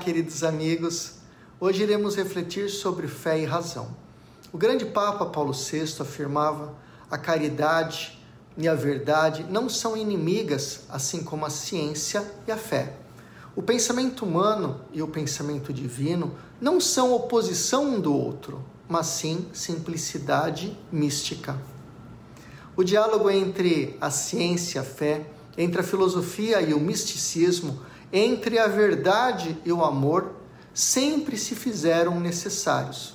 queridos amigos. Hoje iremos refletir sobre fé e razão. O grande Papa Paulo VI afirmava: a caridade e a verdade não são inimigas, assim como a ciência e a fé. O pensamento humano e o pensamento divino não são oposição um do outro, mas sim simplicidade mística. O diálogo entre a ciência e a fé, entre a filosofia e o misticismo, entre a verdade e o amor sempre se fizeram necessários.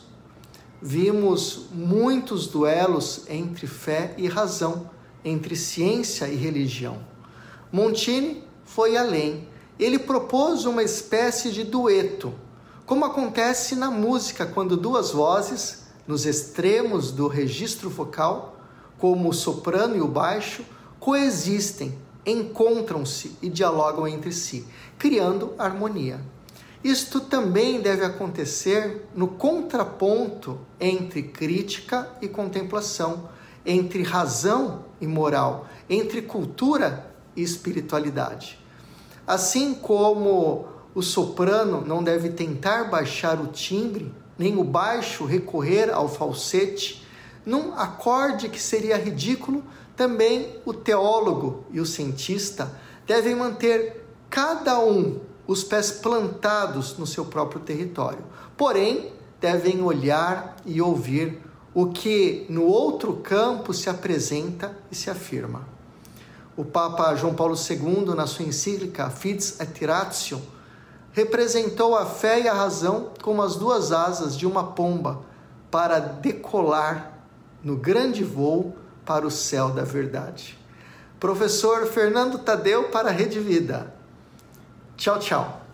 Vimos muitos duelos entre fé e razão, entre ciência e religião. Montini foi além. Ele propôs uma espécie de dueto, como acontece na música quando duas vozes, nos extremos do registro vocal, como o soprano e o baixo, coexistem encontram-se e dialogam entre si, criando harmonia. Isto também deve acontecer no contraponto entre crítica e contemplação, entre razão e moral, entre cultura e espiritualidade. Assim como o soprano não deve tentar baixar o timbre, nem o baixo recorrer ao falsete, num acorde que seria ridículo, também o teólogo e o cientista devem manter cada um os pés plantados no seu próprio território. Porém, devem olhar e ouvir o que no outro campo se apresenta e se afirma. O Papa João Paulo II, na sua encíclica Fides et Ratio, representou a fé e a razão como as duas asas de uma pomba para decolar no grande voo para o céu da verdade. Professor Fernando Tadeu para a Rede Vida. Tchau, tchau.